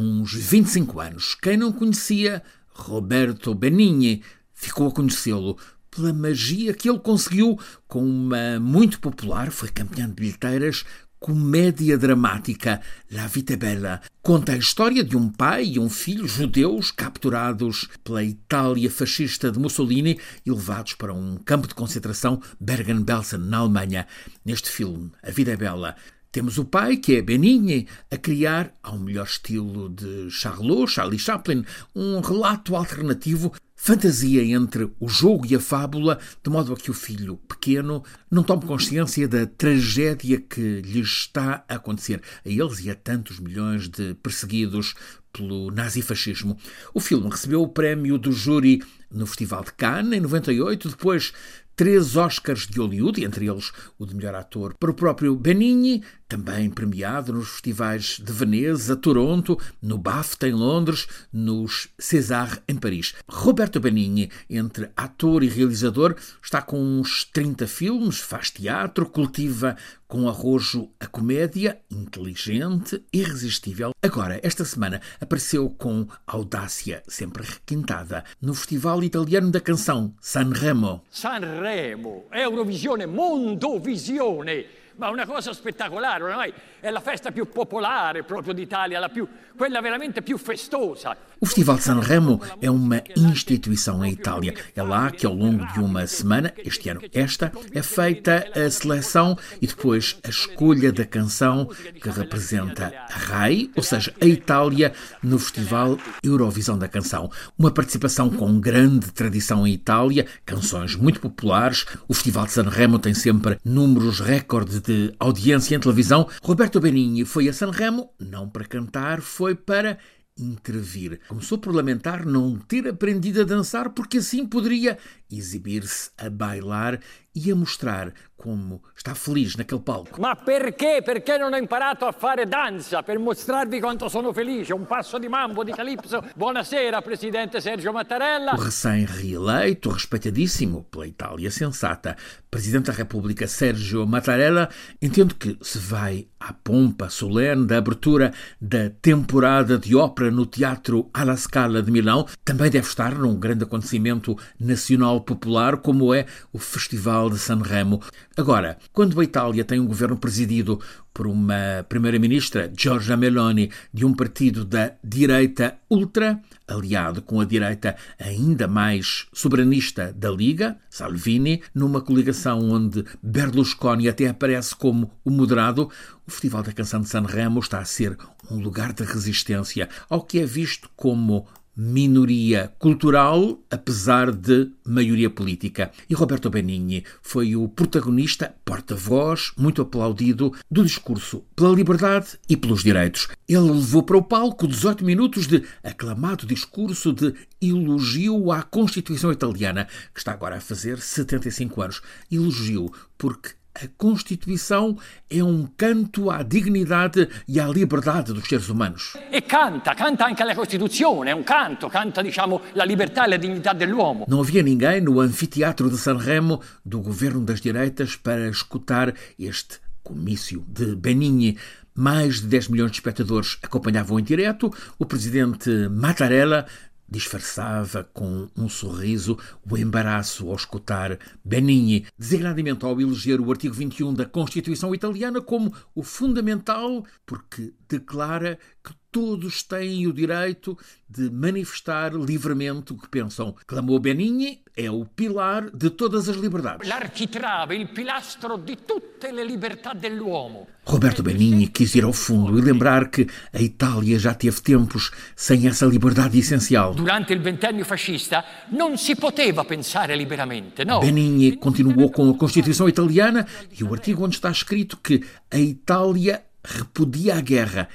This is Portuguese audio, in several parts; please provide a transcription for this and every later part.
uns 25 anos. Quem não conhecia Roberto Benigni ficou a conhecê-lo pela magia que ele conseguiu com uma muito popular, foi campeão de bilheteiras, comédia dramática La Vita Bella. Conta a história de um pai e um filho judeus capturados pela Itália fascista de Mussolini e levados para um campo de concentração Bergen-Belsen, na Alemanha. Neste filme, A Vida é Bela, temos o pai, que é Benigni, a criar, ao melhor estilo de Charlot, Charlie Chaplin, um relato alternativo, fantasia entre o jogo e a fábula, de modo a que o filho pequeno não tome consciência da tragédia que lhes está a acontecer a eles e a tantos milhões de perseguidos pelo nazifascismo. O filme recebeu o prémio do júri no Festival de Cannes em 98, depois três Oscars de Hollywood, entre eles o de melhor ator para o próprio Benigni, também premiado nos festivais de Veneza, Toronto, no BAFTA em Londres, nos César em Paris. Roberto Benigni, entre ator e realizador, está com uns 30 filmes, faz teatro, cultiva com arrojo a comédia, inteligente, irresistível. Agora, esta semana, apareceu com audácia sempre requintada no Festival Italiano da Canção Sanremo. Sanremo, Eurovisione, Mondovisione, ma una cosa spettacolare, ormai è la festa più popolare proprio d'Italia, più, quella veramente più festosa. O Festival Sanremo é uma instituição em Itália. É lá que, ao longo de uma semana, este ano esta, é feita a seleção e depois a escolha da canção que representa a RAI, ou seja, a Itália, no Festival Eurovisão da Canção. Uma participação com grande tradição em Itália, canções muito populares. O Festival de Sanremo tem sempre números recorde de audiência em televisão. Roberto Benigni foi a Sanremo, não para cantar, foi para intervir. Começou por lamentar não ter aprendido a dançar porque assim poderia exibir-se a bailar e a mostrar como está feliz naquele palco. Ma perché? Perché non ho imparato a fare danza per mostrarvi quanto sono felice? Un passo di mambo, di calipso. Buonasera, presidente Sergio Mattarella. O recém-reeleito, respeitadíssimo pela Itália sensata, presidente da República Sergio Mattarella, entendo que se vai à pompa solene da abertura da temporada de ópera no Teatro alla Scala de Milão, também deve estar num grande acontecimento nacional popular como é o Festival de Sanremo. Agora, quando a Itália tem um governo presidido por uma primeira-ministra, Giorgia Meloni, de um partido da direita ultra, aliado com a direita ainda mais soberanista da Liga, Salvini, numa coligação onde Berlusconi até aparece como o moderado, o Festival da Canção de Sanremo está a ser um lugar de resistência ao que é visto como minoria cultural, apesar de maioria política. E Roberto Benigni foi o protagonista, porta-voz, muito aplaudido, do discurso pela liberdade e pelos direitos. Ele levou para o palco 18 minutos de aclamado discurso de elogio à Constituição Italiana, que está agora a fazer 75 anos. Elogio porque a Constituição é um canto à dignidade e à liberdade dos seres humanos. E canta, canta anche la Costituzione, é um canto, canta, diciamo, la libertà e la dignità dell'uomo. Não havia ninguém no anfiteatro de Sanremo do governo das direitas para escutar este comício de Benigni. Mais de 10 milhões de espectadores acompanhavam em direto. O presidente Mattarella disfarçava com um sorriso o embaraço ao escutar Benigni, designadamente ao eleger o artigo 21 da Constituição Italiana como o fundamental, porque declara que todos têm o direito de manifestar livremente o que pensam. Clamou Benigni, é o pilar de todas as liberdades. L'architrave, il pilastro di tutte le libertà dell'uomo. Roberto Benigni quis ir ao fundo e lembrar que a Itália já teve tempos sem essa liberdade essencial. Durante il ventennio fascista non si poteva pensare liberamente, no? Benigni continuou com a Constituição italiana e o artigo onde está escrito que a Itália repudia a guerra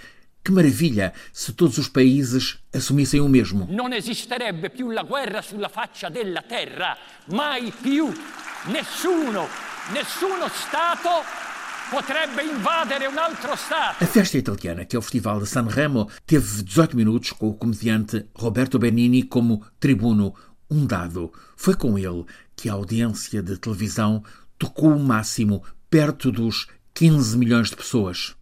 que maravilha se todos os países assumissem o mesmo. Non esisterebbe più la guerra sulla faccia della terra, mai più. Nessuno, nessuno Stato potrebbe invadere un altro Stato. A festa italiana, que é o Festival de Sanremo, teve 18 minutos com o comediante Roberto Benini como tribuno, um dado. Foi com ele que a audiência de televisão tocou o máximo, perto dos 15 milhões de pessoas.